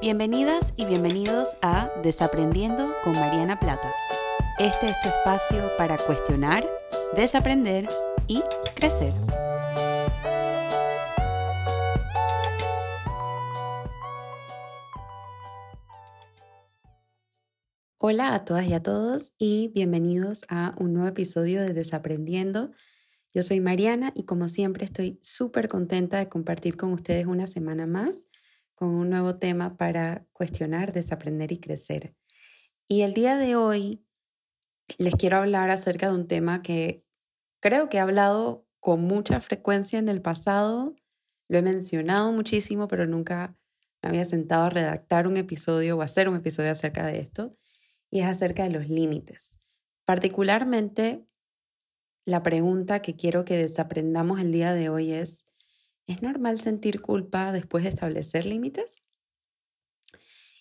Bienvenidas y bienvenidos a Desaprendiendo con Mariana Plata. Este es tu espacio para cuestionar, desaprender y crecer. Hola a todas y a todos y bienvenidos a un nuevo episodio de Desaprendiendo. Yo soy Mariana y como siempre estoy súper contenta de compartir con ustedes una semana más con un nuevo tema para cuestionar, desaprender y crecer. Y el día de hoy les quiero hablar acerca de un tema que creo que he hablado con mucha frecuencia en el pasado, lo he mencionado muchísimo, pero nunca me había sentado a redactar un episodio o hacer un episodio acerca de esto, y es acerca de los límites. Particularmente, la pregunta que quiero que desaprendamos el día de hoy es, ¿Es normal sentir culpa después de establecer límites?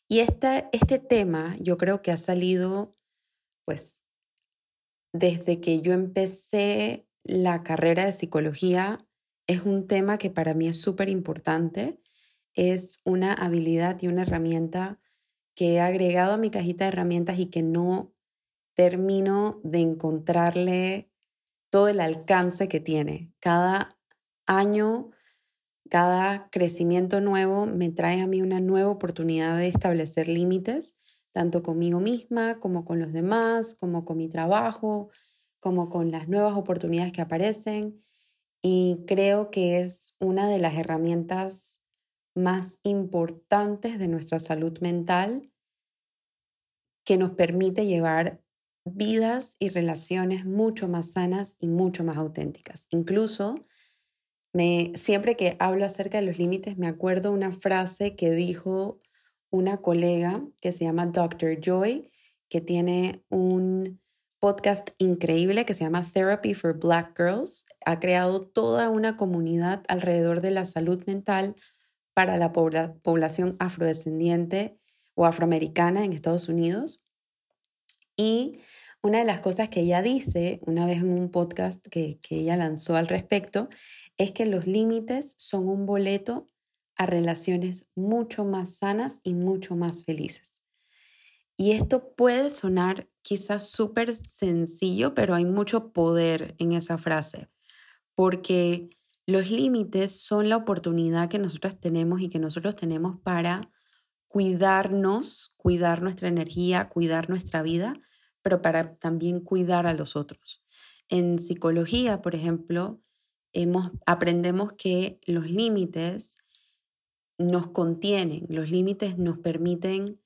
Y esta, este tema yo creo que ha salido, pues, desde que yo empecé la carrera de psicología, es un tema que para mí es súper importante. Es una habilidad y una herramienta que he agregado a mi cajita de herramientas y que no termino de encontrarle todo el alcance que tiene. Cada año cada crecimiento nuevo me trae a mí una nueva oportunidad de establecer límites, tanto conmigo misma como con los demás, como con mi trabajo, como con las nuevas oportunidades que aparecen. Y creo que es una de las herramientas más importantes de nuestra salud mental que nos permite llevar vidas y relaciones mucho más sanas y mucho más auténticas. Incluso siempre que hablo acerca de los límites, me acuerdo una frase que dijo una colega que se llama Dr. Joy, que tiene un podcast increíble que se llama Therapy for Black Girls. Ha creado toda una comunidad alrededor de la salud mental para la población afrodescendiente o afroamericana en Estados Unidos. Y una de las cosas que ella dice una vez en un podcast que, que ella lanzó al respecto es que los límites son un boleto a relaciones mucho más sanas y mucho más felices. Y esto puede sonar quizás súper sencillo, pero hay mucho poder en esa frase, porque los límites son la oportunidad que nosotros tenemos y que nosotros tenemos para cuidarnos, cuidar nuestra energía, cuidar nuestra vida, pero para también cuidar a los otros. En psicología, por ejemplo, aprendemos que los límites nos contienen, los límites nos permiten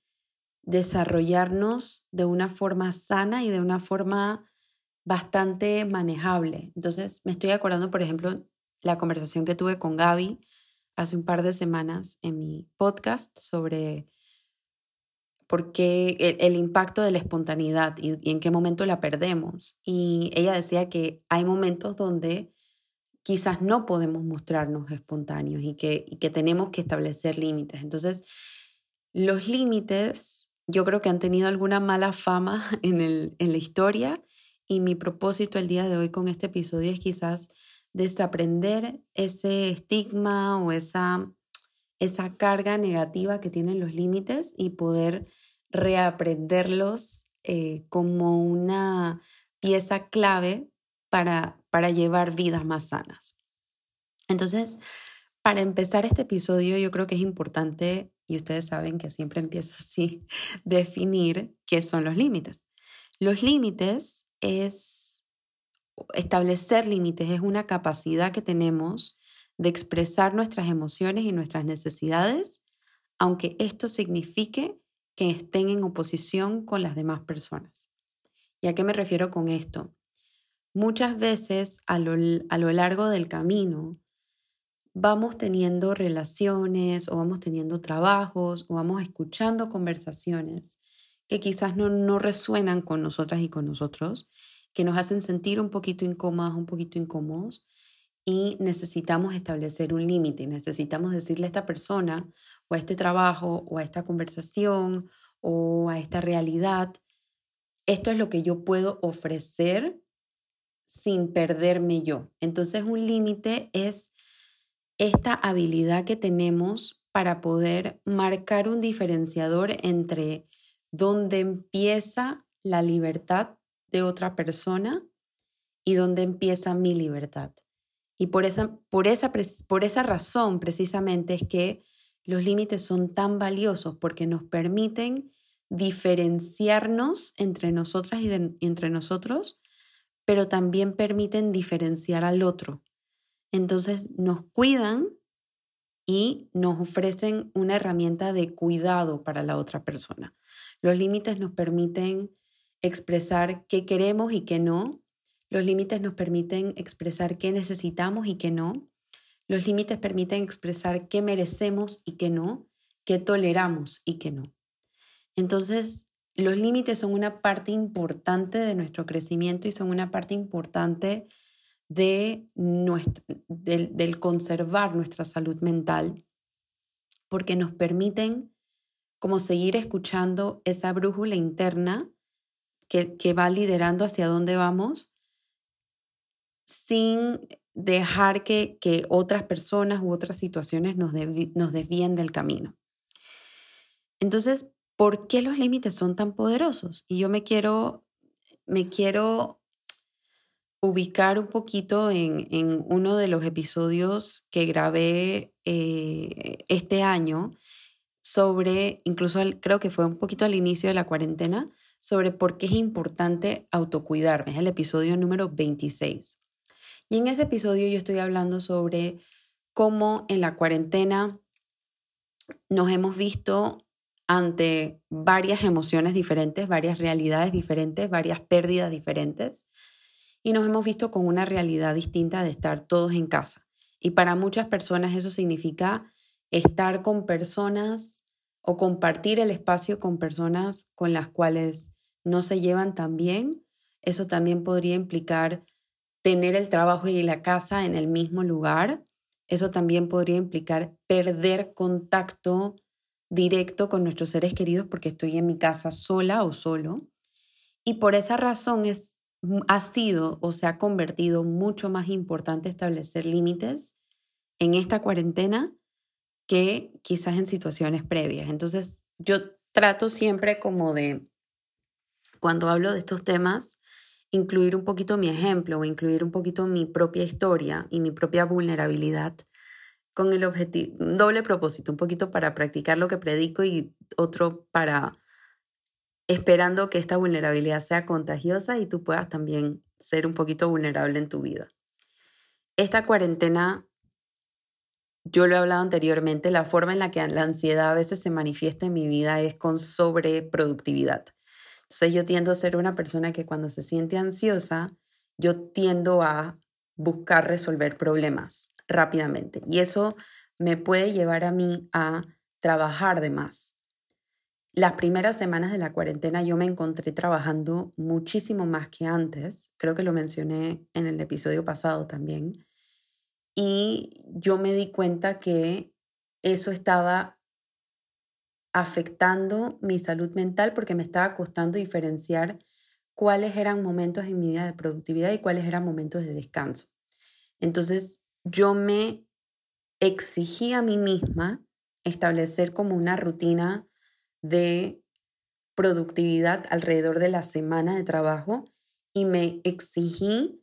desarrollarnos de una forma sana y de una forma bastante manejable. Entonces, me estoy acordando, por ejemplo, la conversación que tuve con Gaby hace un par de semanas en mi podcast sobre por qué el, impacto de la espontaneidad y, y, en qué momento la perdemos. Y ella decía que hay momentos donde quizás no podemos mostrarnos espontáneos y que, que tenemos que establecer límites. Entonces, los límites yo creo que han tenido alguna mala fama en, el, en la historia y mi propósito el día de hoy con este episodio es quizás desaprender ese estigma o esa, esa carga negativa que tienen los límites y poder reaprenderlos eh, como una pieza clave para, para llevar vidas más sanas. Entonces, para empezar este episodio, yo creo que es importante, y ustedes saben que siempre empiezo así, definir qué son los límites. Los límites es establecer límites, es una capacidad que tenemos de expresar nuestras emociones y nuestras necesidades, aunque esto signifique que estén en oposición con las demás personas. ¿Y a qué me refiero con esto? Muchas veces a lo, largo del camino vamos teniendo relaciones o vamos teniendo trabajos o vamos escuchando conversaciones que quizás no, no resuenan con nosotras y con nosotros, que nos hacen sentir un poquito incómodas, un poquito incómodos y necesitamos establecer un límite, necesitamos decirle a esta persona o a este trabajo o a esta conversación o a esta realidad, esto es lo que yo puedo ofrecer sin perderme yo. Entonces un límite es esta habilidad que tenemos para poder marcar un diferenciador entre dónde empieza la libertad de otra persona y dónde empieza mi libertad. Y por esa, por esa, por esa razón precisamente es que los límites son tan valiosos porque nos permiten diferenciarnos entre nosotras y entre nosotros, pero también permiten diferenciar al otro. Entonces nos cuidan y nos ofrecen una herramienta de cuidado para la otra persona. Los límites nos permiten expresar qué queremos y qué no. Los límites nos permiten expresar qué necesitamos y qué no. Los límites permiten expresar qué merecemos y qué no, qué toleramos y qué no. Entonces, los límites son una parte importante de nuestro crecimiento y son una parte importante de del, conservar nuestra salud mental, porque nos permiten como seguir escuchando esa brújula interna que, que va liderando hacia dónde vamos sin dejar que, que otras personas u otras situaciones nos, nos desvíen del camino. Entonces, ¿por qué los límites son tan poderosos? Y yo me quiero, me quiero ubicar un poquito en, en uno de los episodios que grabé eh, este año sobre, incluso creo que fue un poquito al inicio de la cuarentena, sobre por qué es importante autocuidarme. Es el episodio número 26. Y en ese episodio yo estoy hablando sobre cómo en la cuarentena nos hemos visto ante varias emociones diferentes, varias realidades diferentes, varias pérdidas diferentes y nos hemos visto con una realidad distinta de estar todos en casa. Y para muchas personas eso significa estar con personas o compartir el espacio con personas con las cuales no se llevan tan bien. Eso también podría implicar tener el trabajo y la casa en el mismo lugar. Eso también podría implicar perder contacto directo con nuestros seres queridos porque estoy en mi casa sola o solo. Y por esa razón es ha sido o se ha convertido mucho más importante establecer límites en esta cuarentena que quizás en situaciones previas. Entonces, yo trato siempre como de, cuando hablo de estos temas, incluir un poquito mi ejemplo o incluir un poquito mi propia historia y mi propia vulnerabilidad con el objetivo, doble propósito, un poquito para practicar lo que predico y otro para esperando que esta vulnerabilidad sea contagiosa y tú puedas también ser un poquito vulnerable en tu vida. Esta cuarentena, yo lo he hablado anteriormente, la forma en la que la ansiedad a veces se manifiesta en mi vida es con sobreproductividad. Entonces yo tiendo a ser una persona que cuando se siente ansiosa, yo tiendo a buscar resolver problemas rápidamente y eso me puede llevar a mí a trabajar de más las primeras semanas de la cuarentena yo me encontré trabajando muchísimo más que antes, creo que lo mencioné en el episodio pasado también, y yo me di cuenta que eso estaba afectando mi salud mental porque me estaba costando diferenciar cuáles eran momentos en mi vida de productividad y cuáles eran momentos de descanso. Entonces yo me exigí a mí misma establecer como una rutina de productividad alrededor de la semana de trabajo y me exigí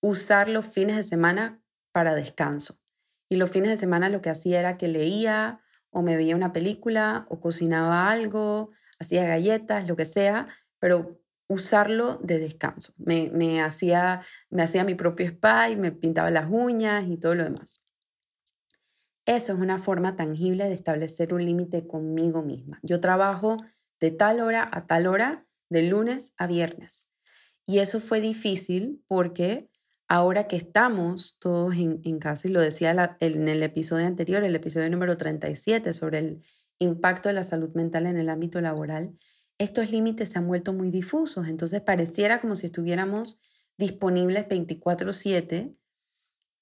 usar los fines de semana para descanso. Y los fines de semana lo que hacía era que leía o me veía una película o cocinaba algo, hacía galletas, lo que sea, pero usarlo de descanso. Me, me, hacía, me hacía mi propio spa y me pintaba las uñas y todo lo demás. Eso es una forma tangible de establecer un límite conmigo misma. Yo trabajo de tal hora a tal hora, de lunes a viernes. Y eso fue difícil porque ahora que estamos todos en, casa, y lo decía en el episodio anterior, el episodio número 37, sobre el impacto de la salud mental en el ámbito laboral, estos límites se han vuelto muy difusos. Entonces pareciera como si estuviéramos disponibles 24/7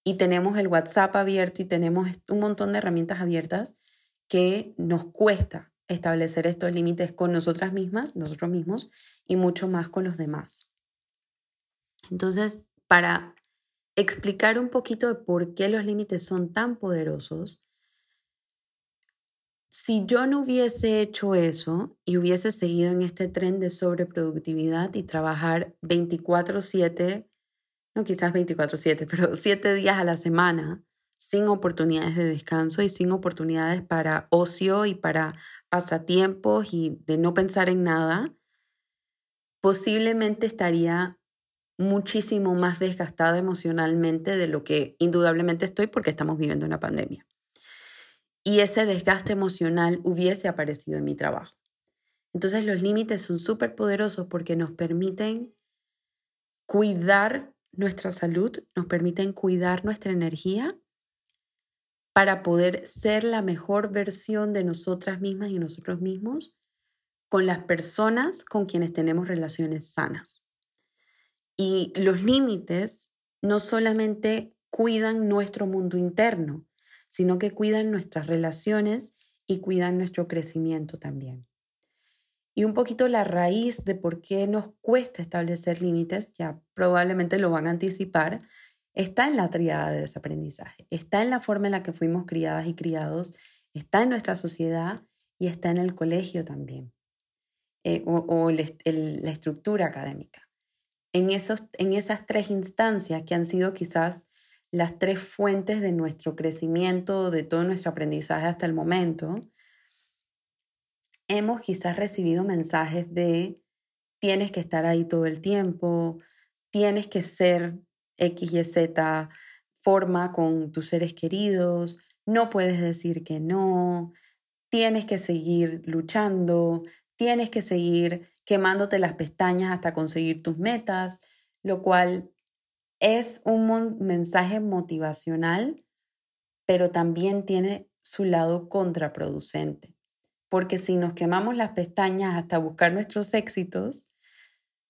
y tenemos el WhatsApp abierto y tenemos un montón de herramientas abiertas que nos cuesta establecer estos límites con nosotras mismas, nosotros mismos, y mucho más con los demás. Entonces, para explicar un poquito de por qué los límites son tan poderosos, si yo no hubiese hecho eso y hubiese seguido en este tren de sobreproductividad y trabajar 24/7, no quizás 24/7, pero 7 días a la semana, sin oportunidades de descanso y sin oportunidades para ocio y para pasatiempos y de no pensar en nada, posiblemente estaría muchísimo más desgastada emocionalmente de lo que indudablemente estoy porque estamos viviendo una pandemia. Y ese desgaste emocional hubiese aparecido en mi trabajo. Entonces los límites son súper poderosos porque nos permiten cuidar nuestra salud, nos permiten cuidar nuestra energía para poder ser la mejor versión de nosotras mismas y nosotros mismos con las personas con quienes tenemos relaciones sanas. Y los límites no solamente cuidan nuestro mundo interno, sino que cuidan nuestras relaciones y cuidan nuestro crecimiento también. Y un poquito la raíz de por qué nos cuesta establecer límites, ya probablemente lo van a anticipar, está en la triada de desaprendizaje, está en la forma en la que fuimos criadas y criados, está en nuestra sociedad y está en el colegio también, eh, o, la estructura académica. En, esos, en esas tres instancias que han sido quizás las tres fuentes de nuestro crecimiento, de todo nuestro aprendizaje hasta el momento, hemos quizás recibido mensajes de tienes que estar ahí todo el tiempo, tienes que ser X, Y, Z forma con tus seres queridos, no puedes decir que no, tienes que seguir luchando, tienes que seguir quemándote las pestañas hasta conseguir tus metas, lo cual es un mensaje motivacional, pero también tiene su lado contraproducente. Porque si nos quemamos las pestañas hasta buscar nuestros éxitos,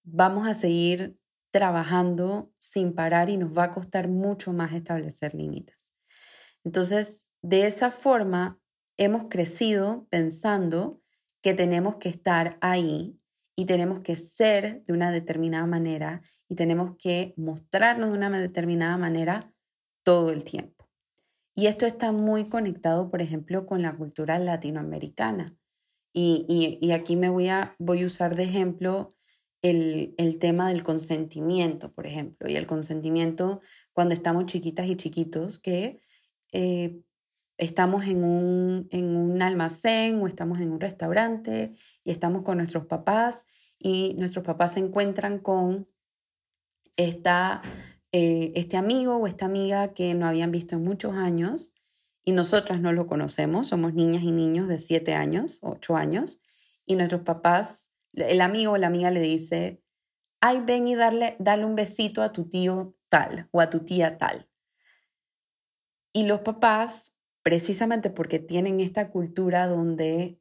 vamos a seguir trabajando sin parar y nos va a costar mucho más establecer límites. Entonces, de esa forma, hemos crecido pensando que tenemos que estar ahí y tenemos que ser de una determinada manera y tenemos que mostrarnos de una determinada manera todo el tiempo. Y esto está muy conectado, por ejemplo, con la cultura latinoamericana. Y, aquí me voy a, voy a usar de ejemplo el, tema del consentimiento, por ejemplo, y el consentimiento cuando estamos chiquitas y chiquitos, que eh, estamos en un, en un almacén o estamos en un restaurante y estamos con nuestros papás y nuestros papás se encuentran con eh, este amigo o esta amiga que no habían visto en muchos años y nosotras no lo conocemos, somos niñas y niños de 7 años, 8 años, y nuestros papás el amigo o la amiga le dice, ay, ven y darle, dale un besito a tu tío tal o a tu tía tal. Y los papás, precisamente porque tienen esta cultura donde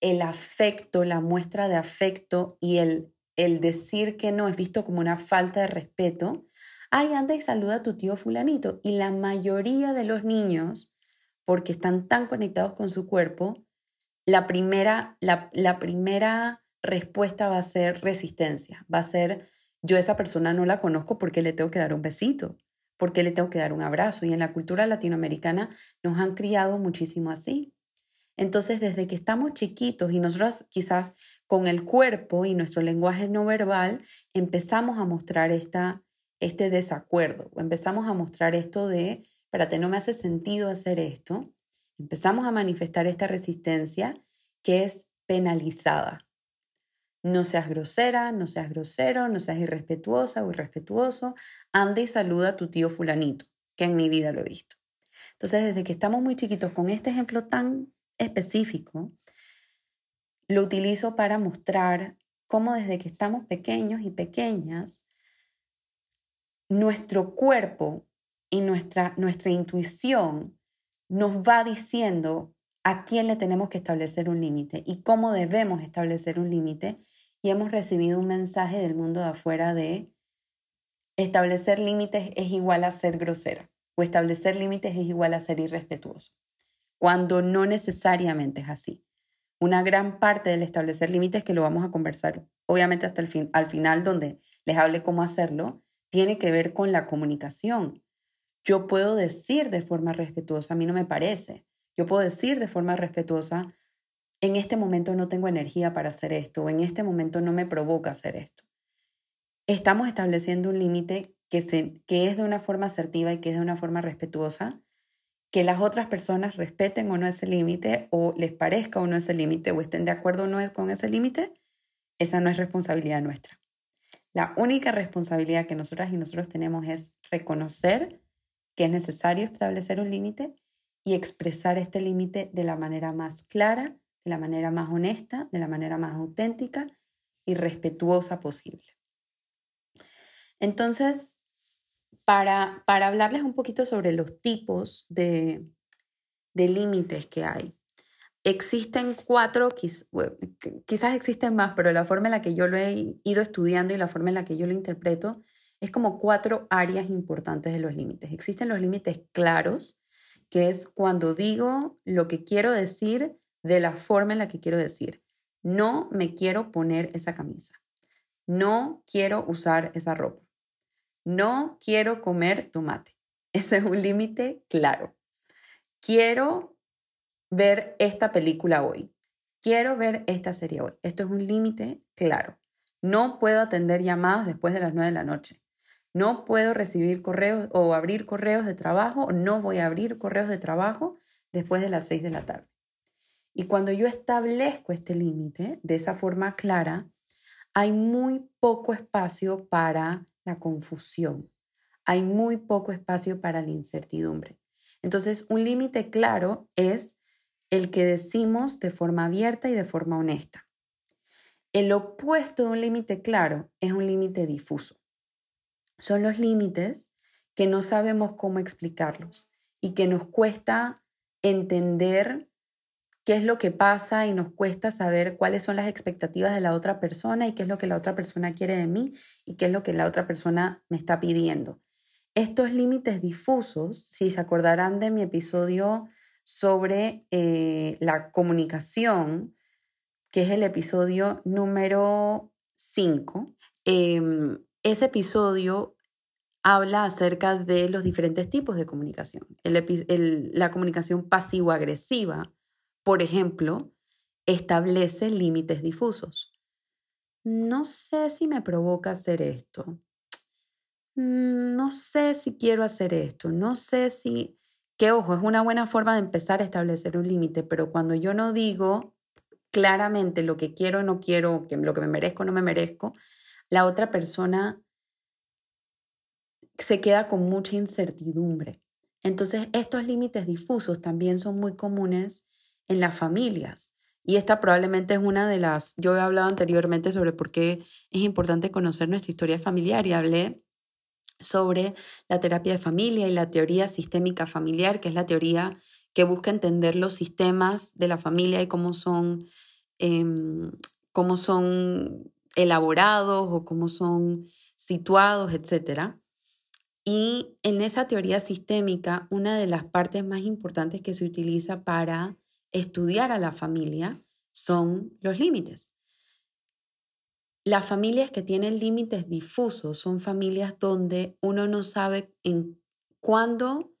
el afecto, la muestra de afecto y el, el decir que no es visto como una falta de respeto, ay, anda y saluda a tu tío fulanito. Y la mayoría de los niños, porque están tan conectados con su cuerpo, la primera, la, la primera respuesta va a ser resistencia, va a ser yo esa persona no la conozco porque le tengo que dar un besito, porque le tengo que dar un abrazo. Y en la cultura latinoamericana nos han criado muchísimo así. Entonces, desde que estamos chiquitos y nosotros quizás con el cuerpo y nuestro lenguaje no verbal, empezamos a mostrar esta, este desacuerdo, o empezamos a mostrar esto de, espérate, no me hace sentido hacer esto. Empezamos a manifestar esta resistencia que es penalizada. No seas grosera, no seas grosero, no seas irrespetuosa o irrespetuoso. Anda y saluda a tu tío fulanito, que en mi vida lo he visto. Entonces, desde que estamos muy chiquitos, con este ejemplo tan específico, lo utilizo para mostrar cómo desde que estamos pequeños y pequeñas, nuestro cuerpo y nuestra, nuestra intuición nos va diciendo a quién le tenemos que establecer un límite y cómo debemos establecer un límite. Y hemos recibido un mensaje del mundo de afuera de establecer límites es igual a ser grosera o establecer límites es igual a ser irrespetuoso, cuando no necesariamente es así. Una gran parte del establecer límites, que lo vamos a conversar obviamente hasta el fin, al final donde les hable cómo hacerlo, tiene que ver con la comunicación. Yo puedo decir de forma respetuosa, a mí no me parece, Yo puedo decir de forma respetuosa, en este momento no tengo energía para hacer esto, o en este momento no me provoca hacer esto. Estamos estableciendo un límite que, que es de una forma asertiva y que es de una forma respetuosa, que las otras personas respeten o no ese límite, o les parezca o no ese límite, o estén de acuerdo o no con ese límite, esa no es responsabilidad nuestra. La única responsabilidad que nosotras y nosotros tenemos es reconocer que es necesario establecer un límite y expresar este límite de la manera más clara, de la manera más honesta, de la manera más auténtica y respetuosa posible. Entonces, para, para hablarles un poquito sobre los tipos de, de límites que hay, existen cuatro, quizás existen más, pero la forma en la que yo lo he ido estudiando y la forma en la que yo lo interpreto es como cuatro áreas importantes de los límites. Existen los límites claros, que es cuando digo lo que quiero decir de la forma en la que quiero decir. No me quiero poner esa camisa. No quiero usar esa ropa. No quiero comer tomate. Ese es un límite claro. Quiero ver esta película hoy. Quiero ver esta serie hoy. Esto es un límite claro. No puedo atender llamadas después de las 9 de la noche. No puedo recibir correos o abrir correos de trabajo. No voy a abrir correos de trabajo después de las 6 de la tarde. Y cuando yo establezco este límite de esa forma clara, hay muy poco espacio para la confusión. Hay muy poco espacio para la incertidumbre. Entonces, un límite claro es el que decimos de forma abierta y de forma honesta. El opuesto de un límite claro es un límite difuso. Son los límites que no sabemos cómo explicarlos y que nos cuesta entender qué es lo que pasa y nos cuesta saber cuáles son las expectativas de la otra persona y qué es lo que la otra persona quiere de mí y qué es lo que la otra persona me está pidiendo. Estos límites difusos, si se acordarán de mi episodio sobre eh, la comunicación, que es el episodio número 5. Em, ese episodio habla acerca de los diferentes tipos de comunicación. la comunicación pasivo-agresiva, por ejemplo, establece límites difusos. No sé si me provoca hacer esto. Mm, no sé si quiero hacer esto. No sé si que ojo, es una buena forma de empezar a establecer un límite, pero cuando yo no digo claramente lo que quiero o no quiero, lo que me merezco o no me merezco, la otra persona se queda con mucha incertidumbre. Entonces, estos límites difusos también son muy comunes en las familias. Y esta probablemente es una de las, yo he hablado anteriormente sobre por qué es importante conocer nuestra historia familiar y hablé sobre la terapia de familia y la teoría sistémica familiar, que es la teoría que busca entender los sistemas de la familia y cómo son, em, cómo son elaborados o cómo son situados, etc. Y en esa teoría sistémica, una de las partes más importantes que se utiliza para estudiar a la familia son los límites. Las familias que tienen límites difusos son familias donde uno no sabe en cuándo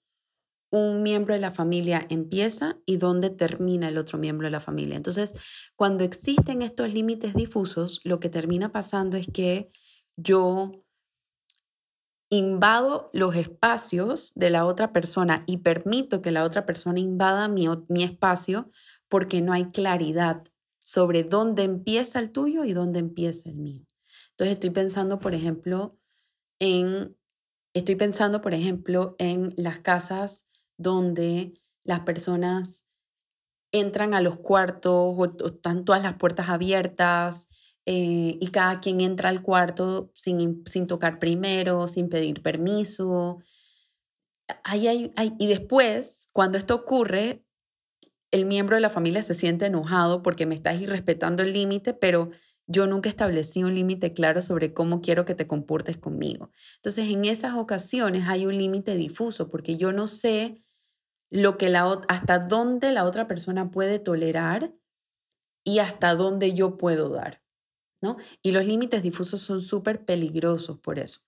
un miembro de la familia empieza y dónde termina el otro miembro de la familia. Entonces, cuando existen estos límites difusos, lo que termina pasando es que yo invado los espacios de la otra persona y permito que la otra persona invada mi, mi espacio porque no hay claridad sobre dónde empieza el tuyo y dónde empieza el mío. Entonces estoy pensando, por ejemplo, en, estoy pensando, por ejemplo, en las casas donde las personas entran a los cuartos o, están todas las puertas abiertas eh, y cada quien entra al cuarto sin, sin tocar primero, sin pedir permiso. y después, cuando esto ocurre, el miembro de la familia se siente enojado porque me estás irrespetando el límite, pero yo nunca establecí un límite claro sobre cómo quiero que te comportes conmigo. Entonces, en esas ocasiones hay un límite difuso porque yo no sé lo que la hasta dónde la otra persona puede tolerar y hasta dónde yo puedo dar, ¿no? Y los límites difusos son súper peligrosos por eso.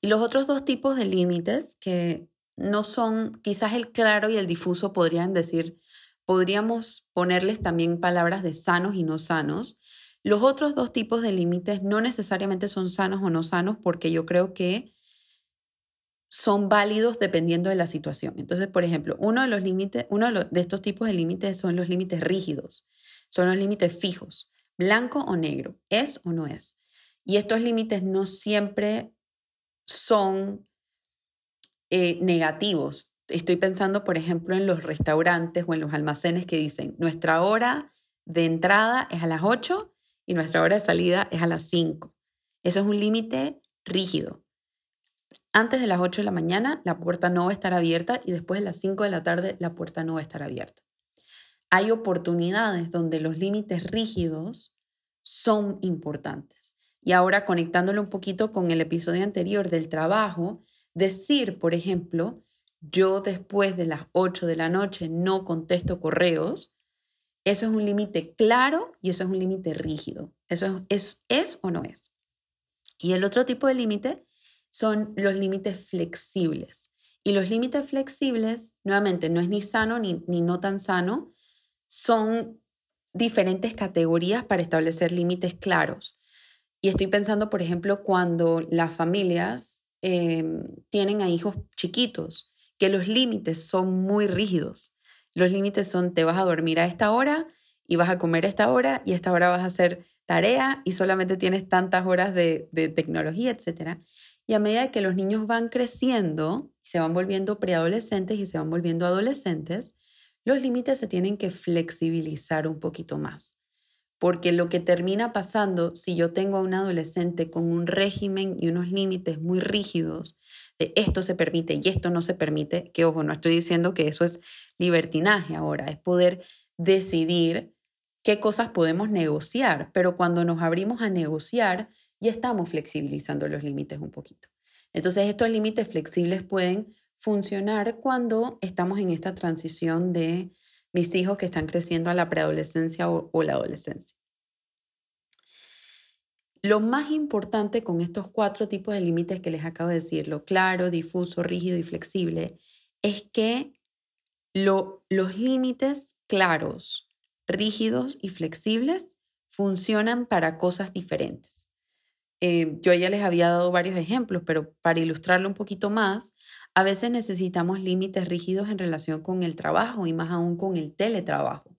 Y los otros dos tipos de límites que no son, quizás el claro y el difuso podrían decir, podríamos ponerles también palabras de sanos y no sanos. Los otros dos tipos de límites no necesariamente son sanos o no sanos porque yo creo que son válidos dependiendo de la situación. Entonces, por ejemplo, uno de los límites, uno de estos tipos de límites son los límites rígidos, son los límites fijos, blanco o negro, es o no es. Y estos límites no siempre son eh, negativos. Estoy pensando, por ejemplo, en los restaurantes o en los almacenes que dicen, nuestra hora de entrada es a las 8 y nuestra hora de salida es a las 5. Eso es un límite rígido. Antes de las 8 de la mañana la puerta no va a estar abierta y después de las 5 de la tarde la puerta no va a estar abierta. Hay oportunidades donde los límites rígidos son importantes. Y ahora conectándolo un poquito con el episodio anterior del trabajo, decir, por ejemplo, yo después de las 8 de la noche no contesto correos, eso es un límite claro y eso es un límite rígido. Eso es, es, o no es. Y el otro tipo de límite son los límites flexibles. Y los límites flexibles, nuevamente, no es ni sano ni, ni no tan sano, son diferentes categorías para establecer límites claros. Y estoy pensando, por ejemplo, cuando las familias em, tienen a hijos chiquitos, que los límites son muy rígidos. Los límites son, te vas a dormir a esta hora y vas a comer a esta hora y a esta hora vas a hacer tarea y solamente tienes tantas horas de, de tecnología, etc. Y a medida que los niños van creciendo, se van volviendo preadolescentes y se van volviendo adolescentes, los límites se tienen que flexibilizar un poquito más. Porque lo que termina pasando si yo tengo a un adolescente con un régimen y unos límites muy rígidos, de esto se permite y esto no se permite, que ojo, no estoy diciendo que eso es libertinaje ahora, es poder decidir qué cosas podemos negociar, pero cuando nos abrimos a negociar, y estamos flexibilizando los límites un poquito. Entonces, estos límites flexibles pueden funcionar cuando estamos en esta transición de mis hijos que están creciendo a la preadolescencia o, la adolescencia. Lo más importante con estos cuatro tipos de límites que les acabo de decir, lo claro, difuso, rígido y flexible, es que lo, los límites claros, rígidos y flexibles funcionan para cosas diferentes. Eh, yo ya les había dado varios ejemplos, pero para ilustrarlo un poquito más, a veces necesitamos límites rígidos en relación con el trabajo y más aún con el teletrabajo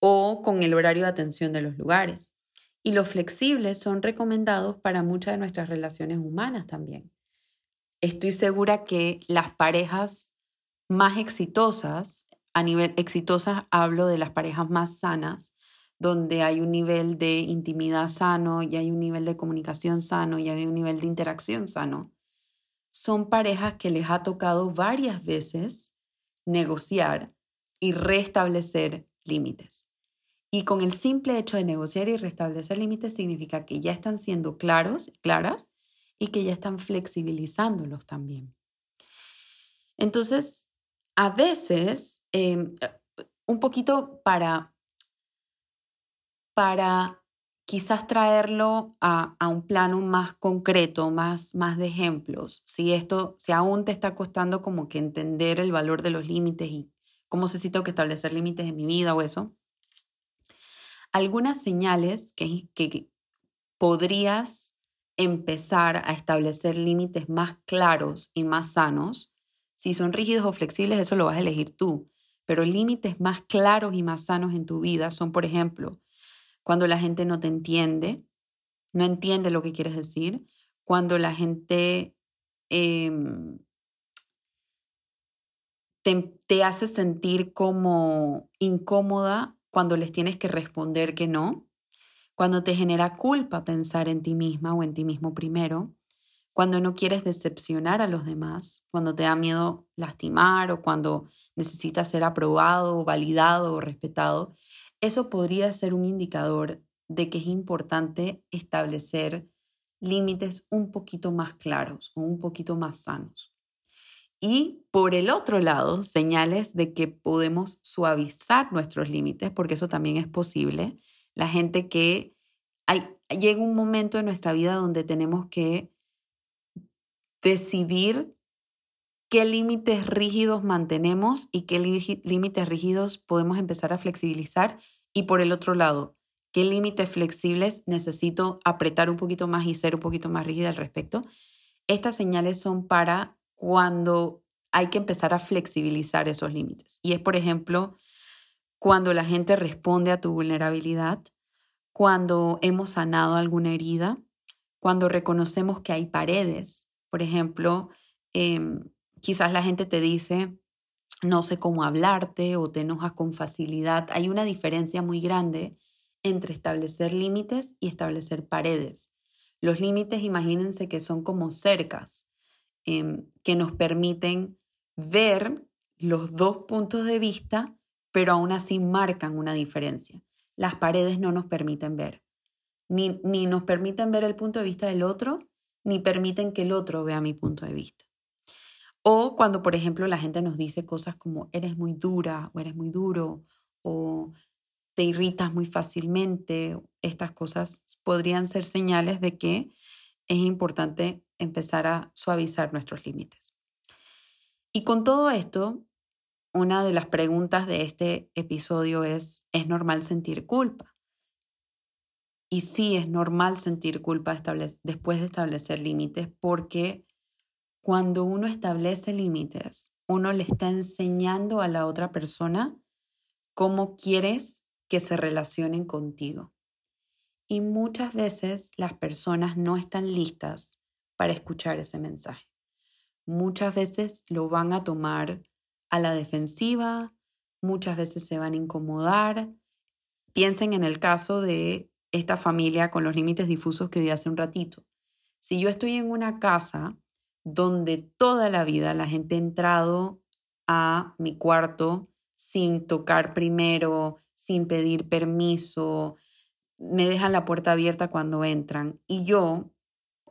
o con el horario de atención de los lugares. Y los flexibles son recomendados para muchas de nuestras relaciones humanas también. Estoy segura que las parejas más exitosas, a nivel exitosas hablo de las parejas más sanas, donde hay un nivel de intimidad sano y hay un nivel de comunicación sano y hay un nivel de interacción sano, son parejas que les ha tocado varias veces negociar y restablecer límites. Y con el simple hecho de negociar y restablecer límites significa que ya están siendo claros, claras y que ya están flexibilizándolos también. Entonces, a veces, em, un poquito para, para quizás traerlo a, un plano más concreto, más, más de ejemplos. Si esto, si aún te está costando como que entender el valor de los límites y cómo sé si que establecer límites en mi vida o eso, algunas señales que, que podrías empezar a establecer límites más claros y más sanos, si son rígidos o flexibles, eso lo vas a elegir tú, pero límites más claros y más sanos en tu vida son, por ejemplo, cuando la gente no te entiende, no entiende lo que quieres decir, cuando la gente em, te, te hace sentir como incómoda cuando les tienes que responder que no, cuando te genera culpa pensar en ti misma o en ti mismo primero, cuando no quieres decepcionar a los demás, cuando te da miedo lastimar o cuando necesitas ser aprobado, validado o respetado, eso podría ser un indicador de que es importante establecer límites un poquito más claros o un poquito más sanos. Y por el otro lado, señales de que podemos suavizar nuestros límites, porque eso también es posible. La gente que llega un momento en nuestra vida donde tenemos que decidir qué límites rígidos mantenemos y qué límites rígidos podemos empezar a flexibilizar. Y por el otro lado, qué límites flexibles necesito apretar un poquito más y ser un poquito más rígida al respecto. Estas señales son para cuando hay que empezar a flexibilizar esos límites. Y es, por ejemplo, cuando la gente responde a tu vulnerabilidad, cuando hemos sanado alguna herida, cuando reconocemos que hay paredes. Por ejemplo, em, quizás la gente te dice, no sé cómo hablarte o te enojas con facilidad. Hay una diferencia muy grande entre establecer límites y establecer paredes. Los límites, imagínense que son como cercas em, que nos permiten ver los dos puntos de vista, pero aún así marcan una diferencia. Las paredes no nos permiten ver. Ni, ni nos permiten ver el punto de vista del otro, ni permiten que el otro vea mi punto de vista. O cuando, por ejemplo, la gente nos dice cosas como eres muy dura o eres muy duro o te irritas muy fácilmente, estas cosas podrían ser señales de que es importante empezar a suavizar nuestros límites. Y con todo esto, una de las preguntas de este episodio es, ¿es normal sentir culpa? Y sí, es normal sentir culpa después de establecer límites porque cuando uno establece límites, uno le está enseñando a la otra persona cómo quieres que se relacionen contigo. Y muchas veces las personas no están listas para escuchar ese mensaje. Muchas veces lo van a tomar a la defensiva, muchas veces se van a incomodar. Piensen en el caso de esta familia con los límites difusos que di hace un ratito. Si yo estoy en una casa donde toda la vida la gente ha entrado a mi cuarto sin tocar primero, sin pedir permiso, me dejan la puerta abierta cuando entran y yo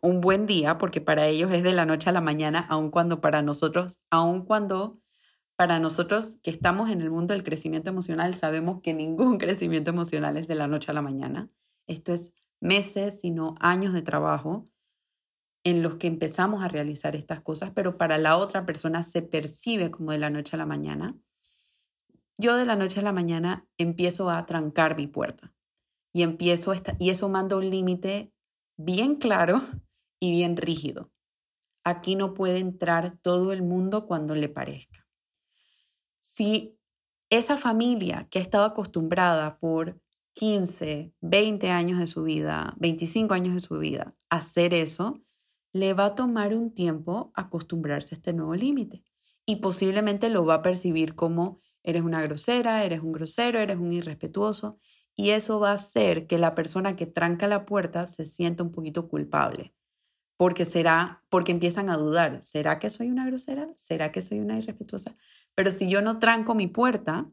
un buen día, porque para ellos es de la noche a la mañana, aun cuando para nosotros, aun cuando para nosotros que estamos en el mundo del crecimiento emocional, sabemos que ningún crecimiento emocional es de la noche a la mañana. Esto es meses, sino años de trabajo en los que empezamos a realizar estas cosas, pero para la otra persona se percibe como de la noche a la mañana. Yo de la noche a la mañana empiezo a trancar mi puerta y empiezo a y eso manda un límite bien claro y bien rígido. Aquí no puede entrar todo el mundo cuando le parezca si esa familia que ha estado acostumbrada por 15, 20 años de su vida, 25 años de su vida, hacer eso, le va a tomar un tiempo acostumbrarse a este nuevo límite y posiblemente lo va a percibir como eres una grosera, eres un grosero, eres un irrespetuoso y eso va a hacer que la persona que tranca la puerta se sienta un poquito culpable porque será, porque empiezan a dudar, ¿será que soy una grosera? ¿Será que soy una irrespetuosa? Pero si yo no tranco mi puerta,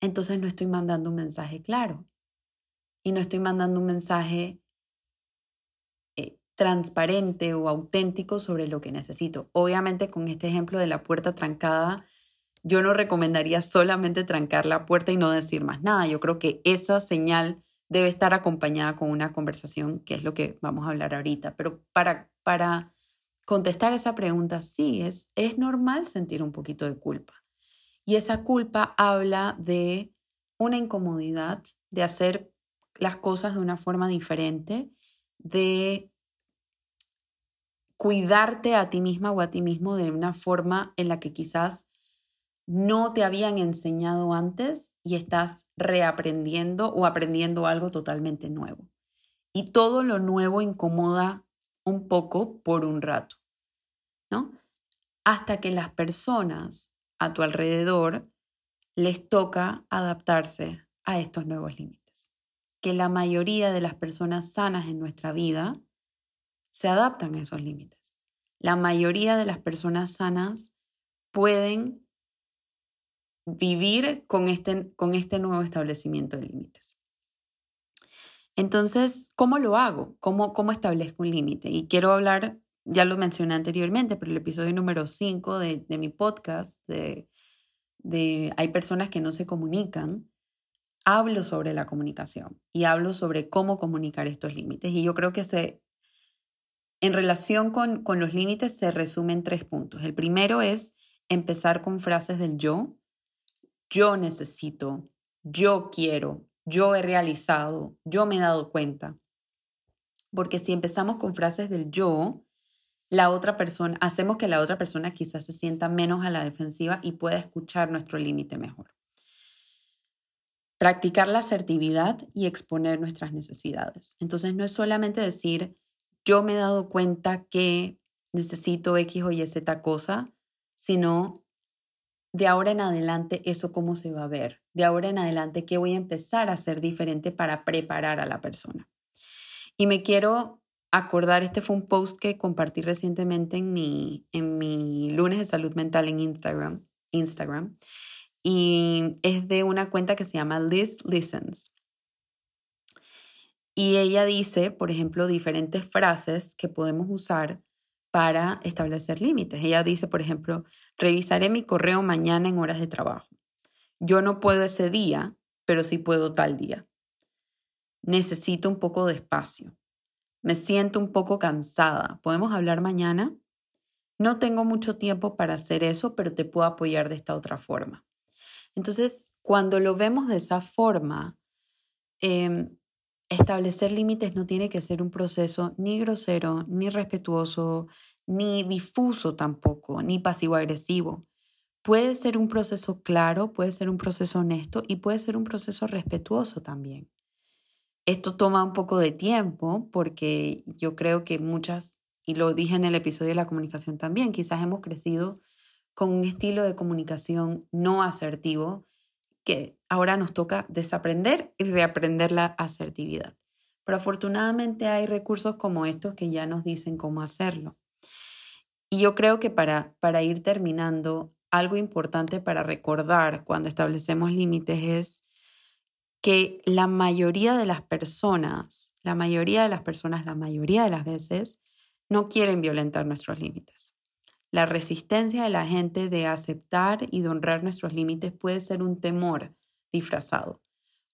entonces no estoy mandando un mensaje claro y no estoy mandando un mensaje transparente o auténtico sobre lo que necesito. Obviamente con este ejemplo de la puerta trancada, yo no recomendaría solamente trancar la puerta y no decir más nada. Yo creo que esa señal debe estar acompañada con una conversación, que es lo que vamos a hablar ahorita. Pero para, para contestar esa pregunta, sí, es, es normal sentir un poquito de culpa. Y esa culpa habla de una incomodidad, de hacer las cosas de una forma diferente, de cuidarte a ti misma o a ti mismo de una forma en la que quizás no te habían enseñado antes y estás reaprendiendo o aprendiendo algo totalmente nuevo. Y todo lo nuevo incomoda un poco por un rato, ¿no? Hasta que las personas a tu alrededor les toca adaptarse a estos nuevos límites. Que la mayoría de las personas sanas en nuestra vida se adaptan a esos límites. La mayoría de las personas sanas pueden vivir con este, con este nuevo establecimiento de límites. Entonces, ¿cómo lo hago? ¿Cómo, cómo establezco un límite? Y quiero hablar, ya lo mencioné anteriormente, pero el episodio número 5 de, de, mi podcast, de, de Hay personas que no se comunican, hablo sobre la comunicación y hablo sobre cómo comunicar estos límites. Y yo creo que se, en relación con, con los límites se resumen tres puntos. El primero es empezar con frases del yo. Yo necesito, yo quiero, yo he realizado, yo me he dado cuenta. Porque si empezamos con frases del yo, la otra persona, hacemos que la otra persona quizás se sienta menos a la defensiva y pueda escuchar nuestro límite mejor. Practicar la asertividad y exponer nuestras necesidades. Entonces no es solamente decir, yo me he dado cuenta que necesito X o Y, Z cosa, sino de ahora en adelante eso cómo se va a ver, de ahora en adelante qué voy a empezar a hacer diferente para preparar a la persona. Y me quiero acordar, este fue un post que compartí recientemente en mi, en mi lunes de salud mental en Instagram, Instagram, y es de una cuenta que se llama Liz Listens. Y ella dice, por ejemplo, diferentes frases que podemos usar para establecer límites. Ella dice, por ejemplo, revisaré mi correo mañana en horas de trabajo. Yo no puedo ese día, pero sí puedo tal día. Necesito un poco de espacio. Me siento un poco cansada. ¿Podemos hablar mañana? No tengo mucho tiempo para hacer eso, pero te puedo apoyar de esta otra forma. Entonces, cuando lo vemos de esa forma, em, establecer límites no tiene que ser un proceso ni grosero, ni respetuoso, ni difuso tampoco, ni pasivo-agresivo. Puede ser un proceso claro, puede ser un proceso honesto y puede ser un proceso respetuoso también. Esto toma un poco de tiempo porque yo creo que muchas, y lo dije en el episodio de la comunicación también, quizás hemos crecido con un estilo de comunicación no asertivo que ahora nos toca desaprender y reaprender la asertividad. Pero afortunadamente hay recursos como estos que ya nos dicen cómo hacerlo. Y yo creo que para, para ir terminando, algo importante para recordar cuando establecemos límites es que la mayoría de las personas, la mayoría de las personas, la mayoría de las veces, no quieren violentar nuestros límites. La resistencia de la gente de aceptar y de honrar nuestros límites puede ser un temor disfrazado.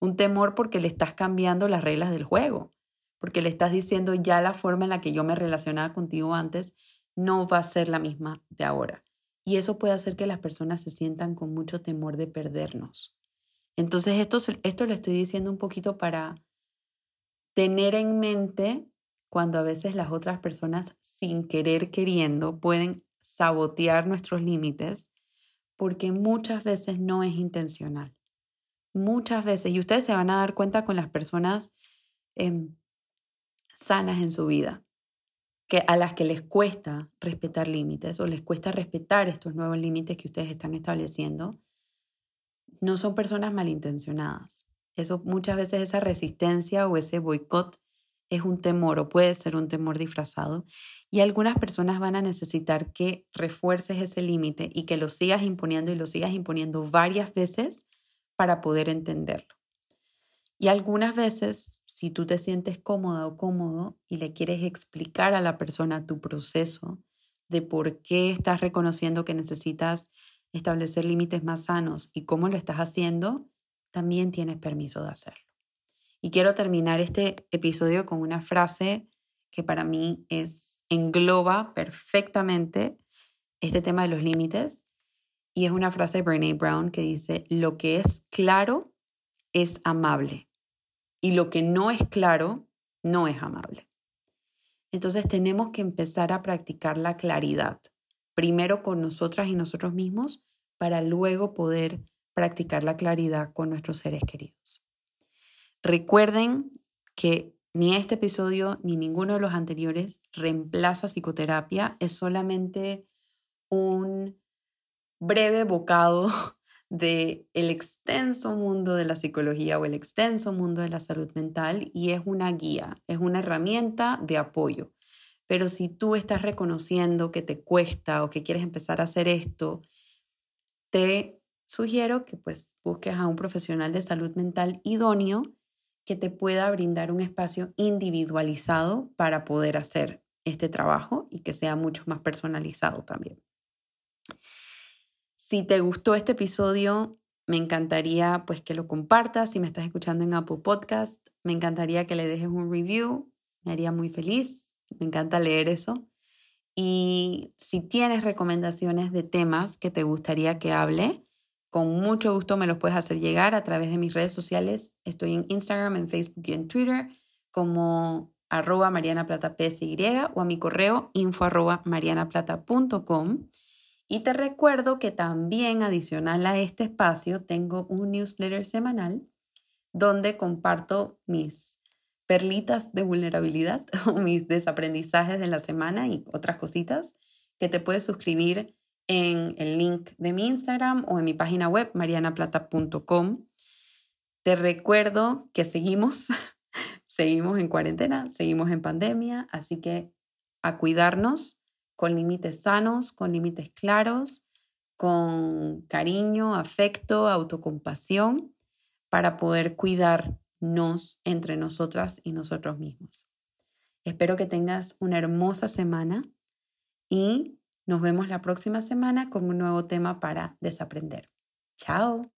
Un temor porque le estás cambiando las reglas del juego, porque le estás diciendo ya la forma en la que yo me relacionaba contigo antes no va a ser la misma de ahora. Y eso puede hacer que las personas se sientan con mucho temor de perdernos. Entonces, esto, esto lo estoy diciendo un poquito para tener en mente cuando a veces las otras personas, sin querer queriendo, pueden sabotear nuestros límites porque muchas veces no es intencional. Muchas veces, y ustedes se van a dar cuenta con las personas em, sanas en su vida, que a las que les cuesta respetar límites o les cuesta respetar estos nuevos límites que ustedes están estableciendo, no son personas malintencionadas. Eso muchas veces esa resistencia o ese boicot es un temor o puede ser un temor disfrazado y algunas personas van a necesitar que refuerces ese límite y que lo sigas imponiendo y lo sigas imponiendo varias veces para poder entenderlo. Y algunas veces, si tú te sientes cómoda o cómodo y le quieres explicar a la persona tu proceso de por qué estás reconociendo que necesitas establecer límites más sanos y cómo lo estás haciendo, también tienes permiso de hacerlo. Y quiero terminar este episodio con una frase que para mí es engloba perfectamente este tema de los límites y es una frase de Brené Brown que dice, lo que es claro es amable y lo que no es claro no es amable. Entonces tenemos que empezar a practicar la claridad, primero con nosotras y nosotros mismos, para luego poder practicar la claridad con nuestros seres queridos. Recuerden que ni este episodio ni ninguno de los anteriores reemplaza psicoterapia, es solamente un breve bocado de el extenso mundo de la psicología o el extenso mundo de la salud mental y es una guía, es una herramienta de apoyo. Pero si tú estás reconociendo que te cuesta o que quieres empezar a hacer esto, te sugiero que pues busques a un profesional de salud mental idóneo que te pueda brindar un espacio individualizado para poder hacer este trabajo y que sea mucho más personalizado también. Si te gustó este episodio, me encantaría pues que lo compartas. Si me estás escuchando en Apple Podcast, me encantaría que le dejes un review. Me haría muy feliz. Me encanta leer eso. Y si tienes recomendaciones de temas que te gustaría que hable, con mucho gusto me los puedes hacer llegar a través de mis redes sociales. Estoy en Instagram, en Facebook y en Twitter como arroba marianaplata.psy o a mi correo info arroba marianaplata.com. Y te recuerdo que también adicional a este espacio tengo un newsletter semanal donde comparto mis perlitas de vulnerabilidad o mis desaprendizajes de la semana y otras cositas que te puedes suscribir en el link de mi Instagram o en mi página web marianaplata.com. Te recuerdo que seguimos, seguimos en cuarentena, seguimos en pandemia, así que a cuidarnos con límites sanos, con límites claros, con cariño, afecto, autocompasión, para poder cuidarnos entre nosotras y nosotros mismos. Espero que tengas una hermosa semana y nos vemos la próxima semana con un nuevo tema para desaprender. Chao.